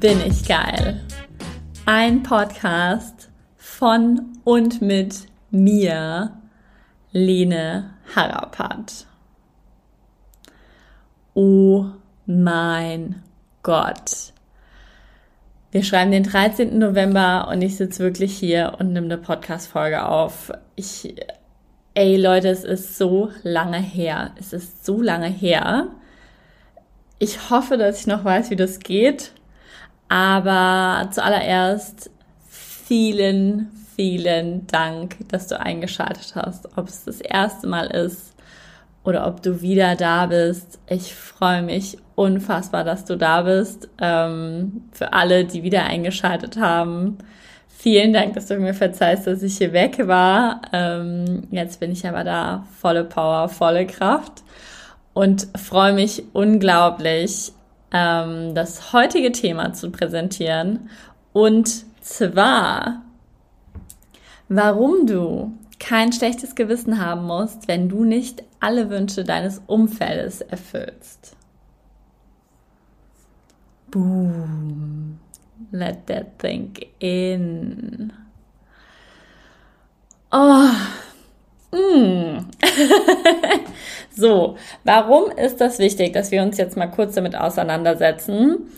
Bin ich geil. Ein Podcast von und mit mir, Lene Harapat. Oh mein Gott. Wir schreiben den 13. November und ich sitze wirklich hier und nehme eine Podcast-Folge auf. Ich, ey Leute, es ist so lange her. Es ist so lange her. Ich hoffe, dass ich noch weiß, wie das geht. Aber zuallererst vielen, vielen Dank, dass du eingeschaltet hast. Ob es das erste Mal ist oder ob du wieder da bist. Ich freue mich unfassbar, dass du da bist. Ähm, für alle, die wieder eingeschaltet haben. Vielen Dank, dass du mir verzeihst, dass ich hier weg war. Ähm, jetzt bin ich aber da, volle Power, volle Kraft und freue mich unglaublich, ähm, das heutige Thema zu präsentieren. Und zwar, warum du kein schlechtes Gewissen haben musst, wenn du nicht alle Wünsche deines Umfeldes erfüllst. Boom. Let that think in. Oh. Mm. So, warum ist das wichtig, dass wir uns jetzt mal kurz damit auseinandersetzen?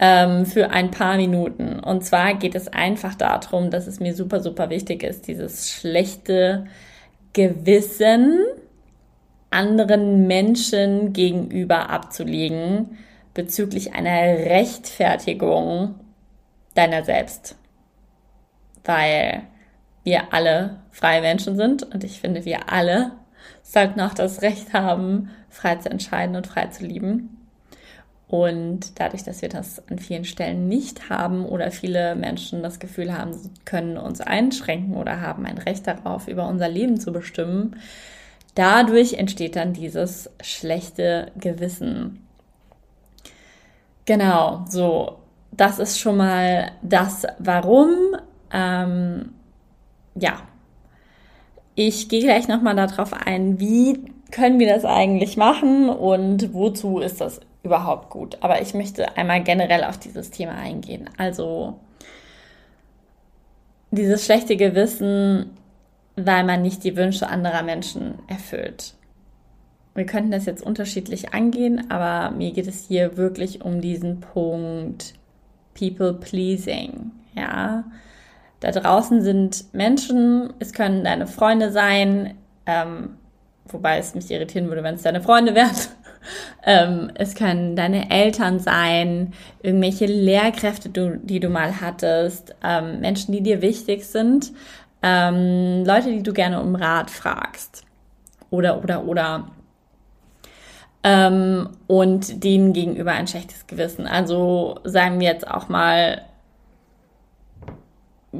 Ähm, für ein paar Minuten. Und zwar geht es einfach darum, dass es mir super, super wichtig ist, dieses schlechte Gewissen anderen Menschen gegenüber abzulegen bezüglich einer Rechtfertigung deiner selbst. Weil wir alle freie Menschen sind und ich finde, wir alle sollten auch das Recht haben, frei zu entscheiden und frei zu lieben. Und dadurch, dass wir das an vielen Stellen nicht haben oder viele Menschen das Gefühl haben, sie können uns einschränken oder haben ein Recht darauf, über unser Leben zu bestimmen, dadurch entsteht dann dieses schlechte Gewissen. Genau, so, das ist schon mal das Warum. Ähm, ja, ich gehe gleich nochmal darauf ein, wie können wir das eigentlich machen und wozu ist das überhaupt gut. Aber ich möchte einmal generell auf dieses Thema eingehen. Also dieses schlechte Gewissen, weil man nicht die Wünsche anderer Menschen erfüllt. Wir könnten das jetzt unterschiedlich angehen, aber mir geht es hier wirklich um diesen Punkt People Pleasing. Ja, da draußen sind Menschen, es können deine Freunde sein, ähm, wobei es mich irritieren würde, wenn es deine Freunde wären. ähm, es können deine Eltern sein, irgendwelche Lehrkräfte, du, die du mal hattest, ähm, Menschen, die dir wichtig sind, ähm, Leute, die du gerne um Rat fragst. Oder, oder, oder. Ähm, und denen gegenüber ein schlechtes Gewissen. Also sagen wir jetzt auch mal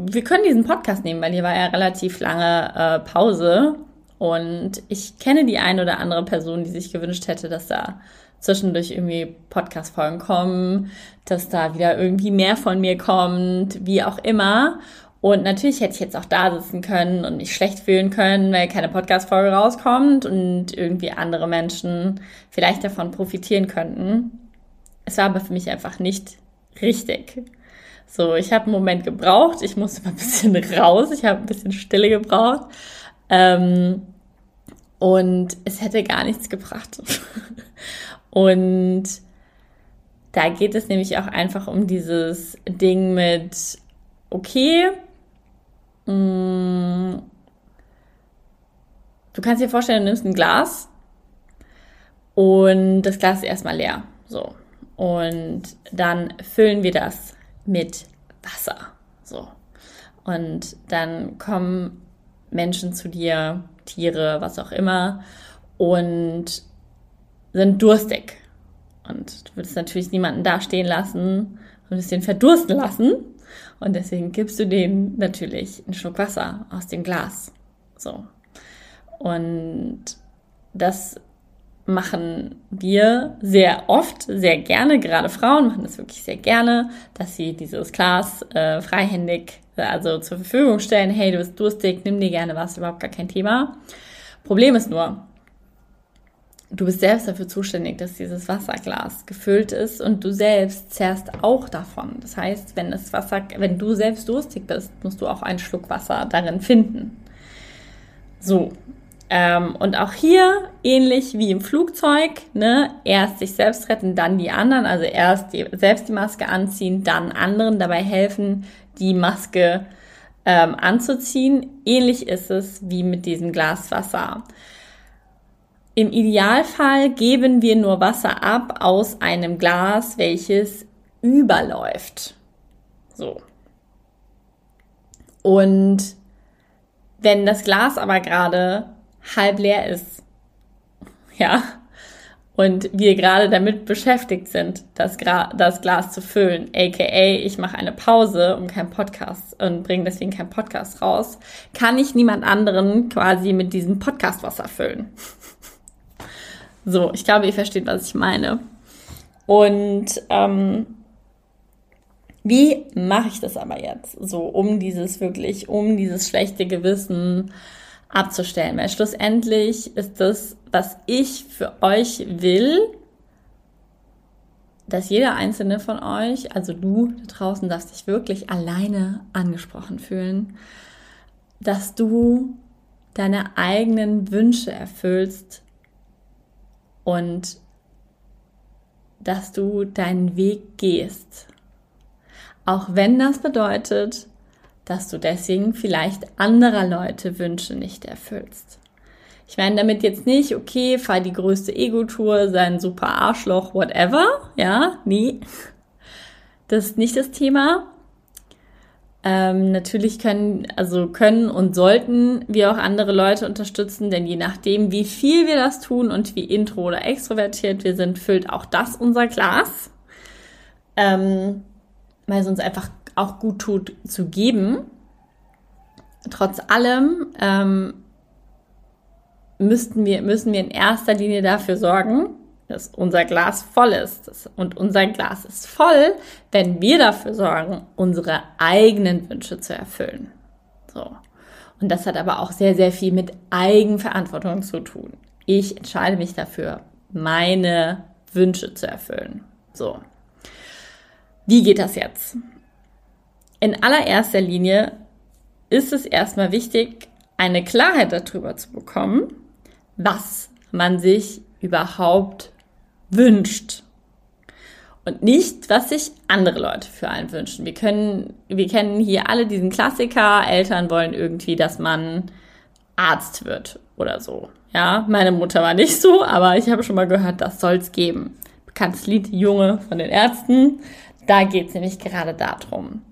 wir können diesen Podcast nehmen, weil hier war ja relativ lange äh, Pause. Und ich kenne die eine oder andere Person, die sich gewünscht hätte, dass da zwischendurch irgendwie Podcast-Folgen kommen, dass da wieder irgendwie mehr von mir kommt, wie auch immer. Und natürlich hätte ich jetzt auch da sitzen können und mich schlecht fühlen können, weil keine Podcast-Folge rauskommt und irgendwie andere Menschen vielleicht davon profitieren könnten. Es war aber für mich einfach nicht richtig. So, ich habe einen Moment gebraucht, ich musste mal ein bisschen raus, ich habe ein bisschen Stille gebraucht. Ähm, und es hätte gar nichts gebracht. und da geht es nämlich auch einfach um dieses Ding mit, okay, mh, mm, du kannst dir vorstellen, du nimmst ein Glas und das Glas ist erstmal leer. So. Und dann füllen wir das mit Wasser. So. Und dann kommen Menschen zu dir, Tiere, was auch immer, und sind durstig. Und du würdest natürlich niemanden da stehen lassen und würdest den verdursten lassen. Und deswegen gibst du denen natürlich einen Schluck Wasser aus dem Glas. So. Und das machen wir sehr oft, sehr gerne, gerade Frauen machen das wirklich sehr gerne, dass sie dieses Glas äh, freihändig, also zur Verfügung stellen. Hey, du bist durstig, nimm dir gerne was, überhaupt gar kein Thema. Problem ist nur, du bist selbst dafür zuständig, dass dieses Wasserglas gefüllt ist und du selbst zehrst auch davon. Das heißt, wenn das Wasser, wenn du selbst durstig bist, musst du auch einen Schluck Wasser darin finden. So. Ähm, und auch hier ähnlich wie im Flugzeug, ne, erst sich selbst retten, dann die anderen, also erst die, selbst die Maske anziehen, dann anderen dabei helfen, die Maske ähm, anzuziehen. Ähnlich ist es wie mit diesem Glas Wasser. Im Idealfall geben wir nur Wasser ab aus einem Glas, welches überläuft. So. Und wenn das Glas aber gerade halb leer ist, ja, und wir gerade damit beschäftigt sind, das, Gra das Glas zu füllen, aka ich mache eine Pause um keinen Podcast und bringe deswegen keinen Podcast raus, kann ich niemand anderen quasi mit diesem Podcast Wasser füllen. So, ich glaube, ihr versteht, was ich meine. Und ähm, wie mache ich das aber jetzt? So, um dieses wirklich, um dieses schlechte Gewissen abzustellen. Weil schlussendlich ist das, was ich für euch will, dass jeder einzelne von euch, also du da draußen, darfst dich wirklich alleine angesprochen fühlen, dass du deine eigenen Wünsche erfüllst und dass du deinen Weg gehst. Auch wenn das bedeutet, dass du deswegen vielleicht anderer Leute Wünsche nicht erfüllst. Ich meine damit jetzt nicht, okay, fahr die größte Ego-Tour, sein super Arschloch, whatever. Ja, nee. Das ist nicht das Thema. Ähm, natürlich können, also können und sollten wir auch andere Leute unterstützen, denn je nachdem, wie viel wir das tun und wie intro oder extrovertiert wir sind, füllt auch das unser Glas. Ähm, weil uns einfach auch gut tut zu geben. Trotz allem ähm, müssten wir, müssen wir in erster Linie dafür sorgen, dass unser Glas voll ist. Und unser Glas ist voll, wenn wir dafür sorgen, unsere eigenen Wünsche zu erfüllen. So. Und das hat aber auch sehr, sehr viel mit Eigenverantwortung zu tun. Ich entscheide mich dafür, meine Wünsche zu erfüllen. So. Wie geht das jetzt? In allererster Linie ist es erstmal wichtig, eine Klarheit darüber zu bekommen, was man sich überhaupt wünscht. Und nicht, was sich andere Leute für einen wünschen. Wir können, wir kennen hier alle diesen Klassiker. Eltern wollen irgendwie, dass man Arzt wird oder so. Ja, meine Mutter war nicht so, aber ich habe schon mal gehört, das soll es geben. Bekanntes Lied, Junge von den Ärzten. Da geht es nämlich gerade darum.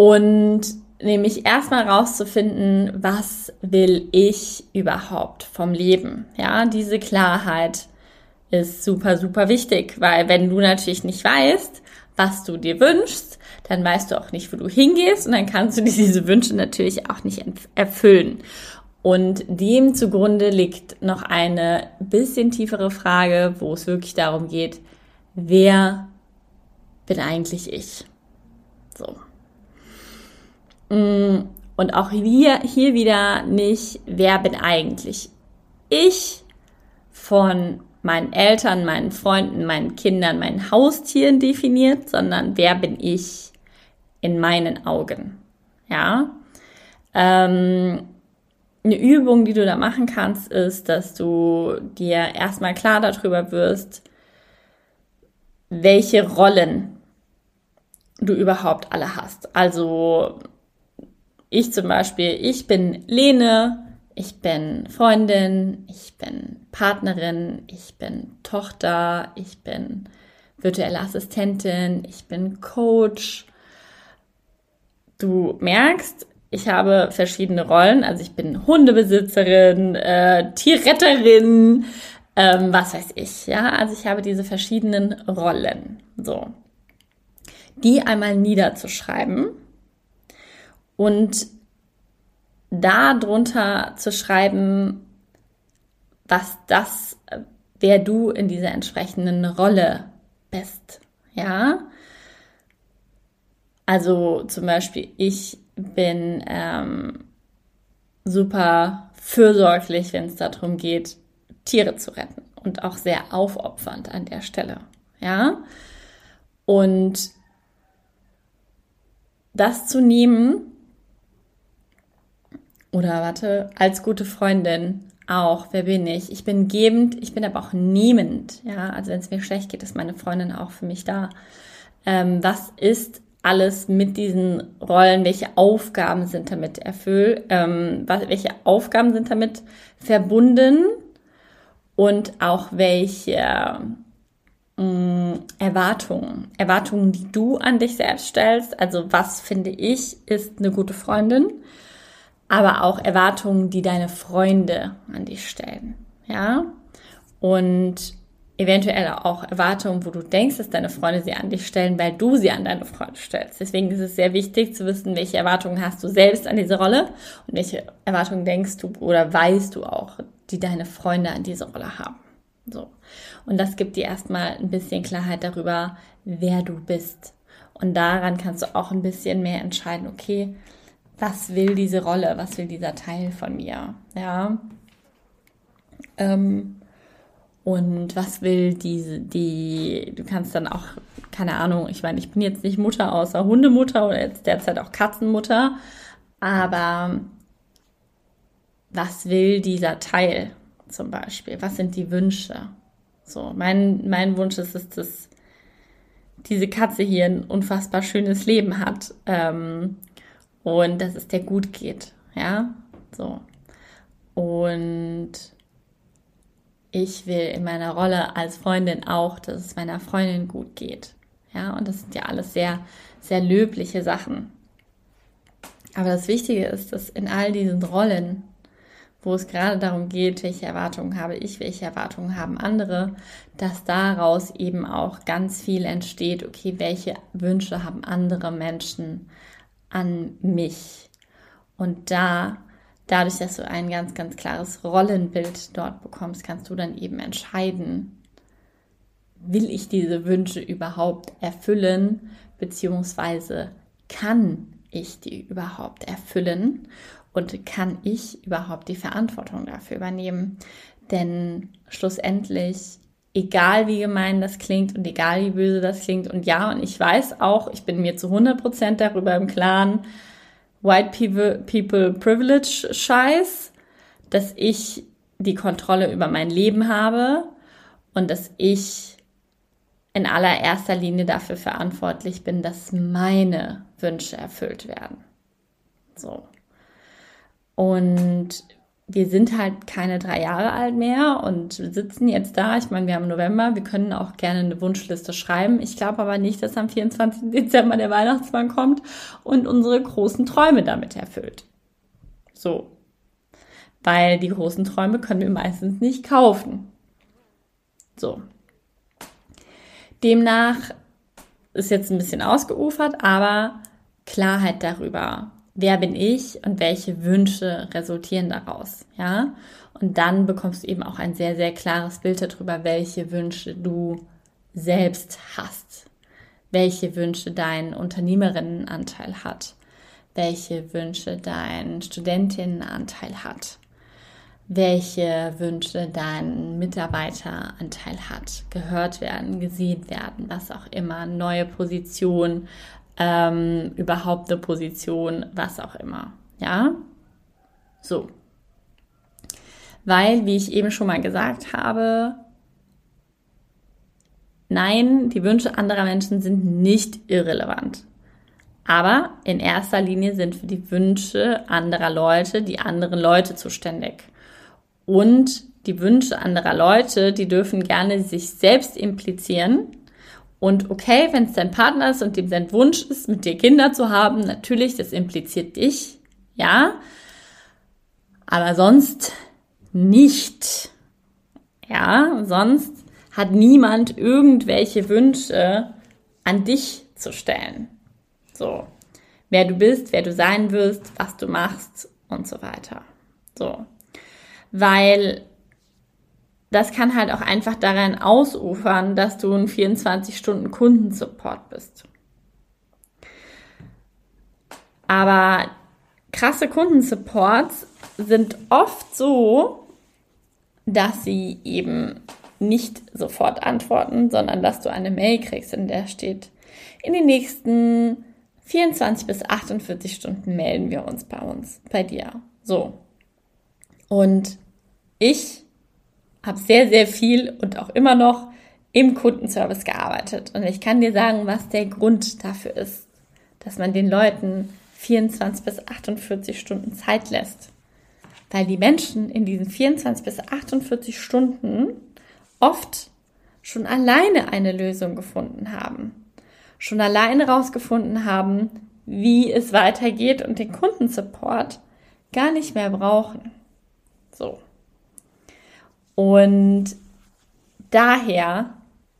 Und nämlich erstmal rauszufinden, was will ich überhaupt vom Leben? Ja, diese Klarheit ist super, super wichtig, weil wenn du natürlich nicht weißt, was du dir wünschst, dann weißt du auch nicht, wo du hingehst und dann kannst du diese Wünsche natürlich auch nicht erfüllen. Und dem zugrunde liegt noch eine bisschen tiefere Frage, wo es wirklich darum geht, wer bin eigentlich ich? So. Mm, und auch hier, hier wieder nicht, wer bin eigentlich ich von meinen Eltern, meinen Freunden, meinen Kindern, meinen Haustieren definiert, sondern wer bin ich in meinen Augen. Ja. Ähm, eine Übung, die du da machen kannst, ist, dass du dir erstmal klar darüber wirst, welche Rollen du überhaupt alle hast. Also ich zum Beispiel, ich bin Lene, ich bin Freundin, ich bin Partnerin, ich bin Tochter, ich bin virtuelle Assistentin, ich bin Coach. Du merkst, ich habe verschiedene Rollen. Also ich bin Hundebesitzerin, äh, Tierretterin, ähm, was weiß ich. Ja, also ich habe diese verschiedenen Rollen. So, die einmal niederzuschreiben und da drunter zu schreiben, was das, wer du in dieser entsprechenden Rolle bist. Ja. Also zum Beispiel, ich bin ähm, super fürsorglich, wenn es darum geht, Tiere zu retten und auch sehr aufopfernd an der Stelle. Ja. Und das zu nehmen, oder warte, als gute Freundin auch, wer bin ich? Ich bin gebend, ich bin aber auch nehmend. Ja, also wenn es mir schlecht geht, ist meine Freundin auch für mich da. Ähm, was ist alles mit diesen Rollen? Welche Aufgaben sind damit erfüllt? Ähm, was, welche Aufgaben sind damit verbunden? Und auch welche mh, mm, Erwartungen, Erwartungen, die du an dich selbst stellst. Also was finde ich ist eine gute Freundin? Aber auch Erwartungen, die deine Freunde an dich stellen. Ja? Und eventuell auch Erwartungen, wo du denkst, dass deine Freunde sie an dich stellen, weil du sie an deine Freunde stellst. Deswegen ist es sehr wichtig zu wissen, welche Erwartungen hast du selbst an diese Rolle und welche Erwartungen denkst du oder weißt du auch, die deine Freunde an diese Rolle haben. So. Und das gibt dir erstmal ein bisschen Klarheit darüber, wer du bist. Und daran kannst du auch ein bisschen mehr entscheiden, okay, was will diese Rolle, was will dieser Teil von mir, ja. Ähm, und was will diese, die, du kannst dann auch, keine Ahnung, ich meine, ich bin jetzt nicht Mutter außer Hundemutter oder jetzt derzeit auch Katzenmutter, aber was will dieser Teil zum Beispiel? Was sind die Wünsche? So, mein, mein Wunsch ist es, dass diese Katze hier ein unfassbar schönes Leben hat. Ähm, und dass es dir gut geht. Ja, so. Und ich will in meiner Rolle als Freundin auch, dass es meiner Freundin gut geht. Ja, und das sind ja alles sehr, sehr löbliche Sachen. Aber das Wichtige ist, dass in all diesen Rollen, wo es gerade darum geht, welche Erwartungen habe ich, welche Erwartungen haben andere, dass daraus eben auch ganz viel entsteht, okay, welche Wünsche haben andere Menschen, an mich. Und da, dadurch, dass du ein ganz, ganz klares Rollenbild dort bekommst, kannst du dann eben entscheiden, will ich diese Wünsche überhaupt erfüllen, beziehungsweise kann ich die überhaupt erfüllen und kann ich überhaupt die Verantwortung dafür übernehmen? Denn schlussendlich egal wie gemein das klingt und egal wie böse das klingt. Und ja, und ich weiß auch, ich bin mir zu 100% darüber im Klaren, White People, People Privilege Scheiß, dass ich die Kontrolle über mein Leben habe und dass ich in allererster Linie dafür verantwortlich bin, dass meine Wünsche erfüllt werden. So. Und wir sind halt keine drei Jahre alt mehr und sitzen jetzt da. Ich meine, wir haben November, wir können auch gerne eine Wunschliste schreiben. Ich glaube aber nicht, dass am 24. Dezember der Weihnachtsmann kommt und unsere großen Träume damit erfüllt. So. Weil die großen Träume können wir meistens nicht kaufen. So. Demnach ist jetzt ein bisschen ausgeufert, aber Klarheit darüber, wer bin ich und welche Wünsche resultieren daraus, ja? Und dann bekommst du eben auch ein sehr, sehr klares Bild darüber, welche Wünsche du selbst hast, welche Wünsche dein Unternehmerinnenanteil hat, welche Wünsche dein Studentinnenanteil hat, welche Wünsche dein Mitarbeiteranteil hat, gehört werden, gesehen werden, was auch immer, neue Position, ähm, überhaupt eine Position, was auch immer. Ja, so. Weil, wie ich eben schon mal gesagt habe, nein, die Wünsche anderer Menschen sind nicht irrelevant. Aber in erster Linie sind für die Wünsche anderer Leute die anderen Leute zuständig. Und die Wünsche anderer Leute, die dürfen gerne sich selbst implizieren und okay, wenn es dein Partner ist und dem sein Wunsch ist, mit dir Kinder zu haben, natürlich, das impliziert dich, ja. Aber sonst nicht. Ja, sonst hat niemand irgendwelche Wünsche an dich zu stellen. So. Wer du bist, wer du sein wirst, was du machst und so weiter. So. Weil das kann halt auch einfach daran ausufern, dass du ein 24-Stunden-Kundensupport bist. Aber krasse Kundensupports sind oft so, dass sie eben nicht sofort antworten, sondern dass du eine Mail kriegst, in der steht, in den nächsten 24 bis 48 Stunden melden wir uns bei uns, bei dir. So. Und ich habe sehr, sehr viel und auch immer noch im Kundenservice gearbeitet. Und ich kann dir sagen, was der Grund dafür ist, dass man den Leuten 24 bis 48 Stunden Zeit lässt. Weil die Menschen in diesen 24 bis 48 Stunden oft schon alleine eine Lösung gefunden haben. Schon alleine rausgefunden haben, wie es weitergeht und den Kundensupport gar nicht mehr brauchen. So. Und daher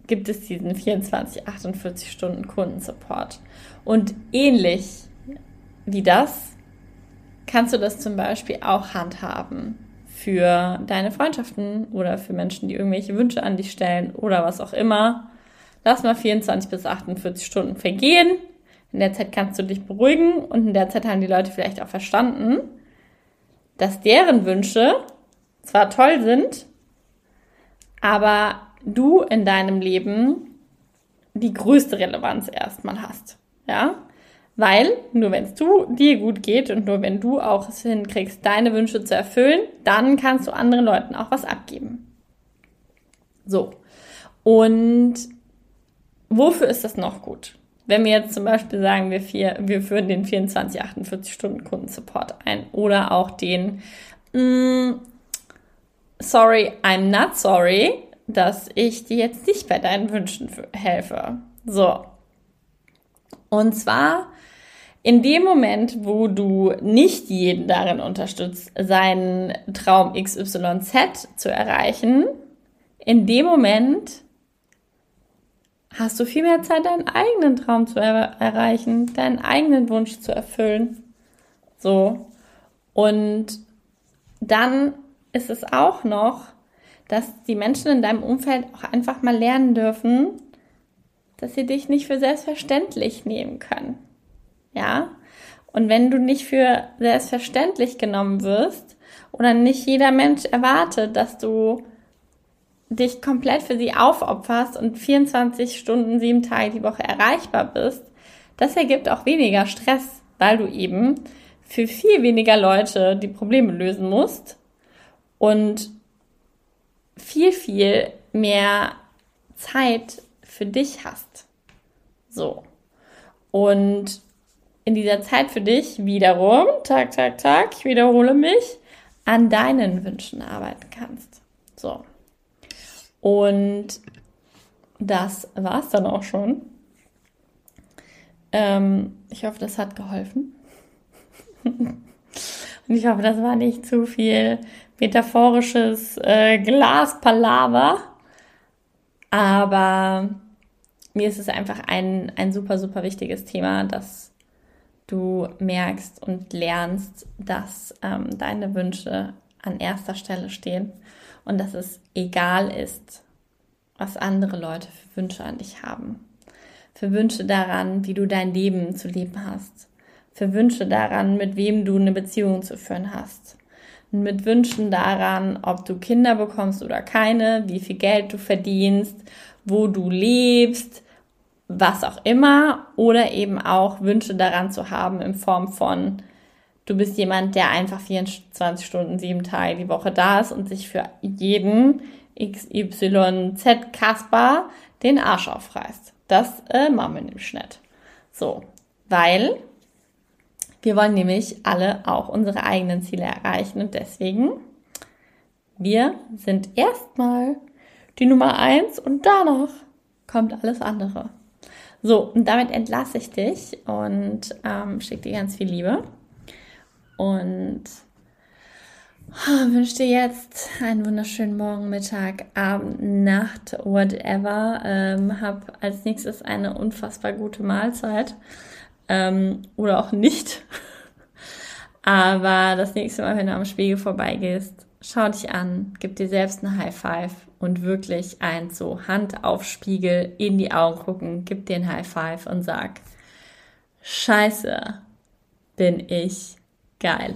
gibt es diesen 24, 48 Stunden Kundensupport. Und ähnlich wie das kannst du das zum Beispiel auch handhaben für deine Freundschaften oder für Menschen, die irgendwelche Wünsche an dich stellen oder was auch immer. Lass mal 24 bis 48 Stunden vergehen. In der Zeit kannst du dich beruhigen und in der Zeit haben die Leute vielleicht auch verstanden, dass deren Wünsche zwar toll sind, aber du in deinem Leben die größte Relevanz erstmal hast. Ja? Weil nur wenn es dir gut geht und nur wenn du auch es hinkriegst, deine Wünsche zu erfüllen, dann kannst du anderen Leuten auch was abgeben. So. Und wofür ist das noch gut? Wenn wir jetzt zum Beispiel sagen, wir, vier, wir führen den 24, 48 Stunden Kundensupport ein oder auch den mm, Sorry, I'm not sorry, dass ich dir jetzt nicht bei deinen Wünschen helfe. So. Und zwar in dem Moment, wo du nicht jeden darin unterstützt, seinen Traum XYZ zu erreichen, in dem Moment hast du viel mehr Zeit, deinen eigenen Traum zu er erreichen, deinen eigenen Wunsch zu erfüllen. So. Und dann ist es auch noch, dass die Menschen in deinem Umfeld auch einfach mal lernen dürfen, dass sie dich nicht für selbstverständlich nehmen können. Ja? Und wenn du nicht für selbstverständlich genommen wirst oder nicht jeder Mensch erwartet, dass du dich komplett für sie aufopferst und 24 Stunden, sieben Tage die Woche erreichbar bist, das ergibt auch weniger Stress, weil du eben für viel weniger Leute die Probleme lösen musst und viel, viel mehr Zeit für dich hast. So. Und in dieser Zeit für dich wiederum, Tag, Tag, Tag, ich wiederhole mich, an deinen Wünschen arbeiten kannst. So. Und das war es dann auch schon. Ähm, ich hoffe, das hat geholfen. Und ich hoffe, das war nicht zu viel metaphorisches äh, Glaspalaver. Aber mir ist es einfach ein, ein super, super wichtiges Thema, dass du merkst und lernst, dass ähm, deine Wünsche an erster Stelle stehen und dass es egal ist, was andere Leute für Wünsche an dich haben. Für Wünsche daran, wie du dein Leben zu leben hast. Für Wünsche daran, mit wem du eine Beziehung zu führen hast. Mit Wünschen daran, ob du Kinder bekommst oder keine, wie viel Geld du verdienst, wo du lebst, was auch immer oder eben auch Wünsche daran zu haben in Form von, du bist jemand, der einfach 24 Stunden, sieben Tage die Woche da ist und sich für jeden XYZ Kasper den Arsch aufreißt. Das äh, machen wir nämlich nicht. So, weil wir wollen nämlich alle auch unsere eigenen Ziele erreichen und deswegen, wir sind erstmal die Nummer eins und danach kommt alles andere. So, und damit entlasse ich dich und ähm, schicke dir ganz viel Liebe. Und oh, wünsche dir jetzt einen wunderschönen Morgen, Mittag, Abend, Nacht, whatever. Ähm, hab als nächstes eine unfassbar gute Mahlzeit. Ähm, oder auch nicht. Aber das nächste Mal, wenn du am Spiegel vorbeigehst, schau dich an, gib dir selbst eine High Five und wirklich ein so Hand auf Spiegel in die Augen gucken, gib dir ein High Five und sag, Scheiße, bin ich geil.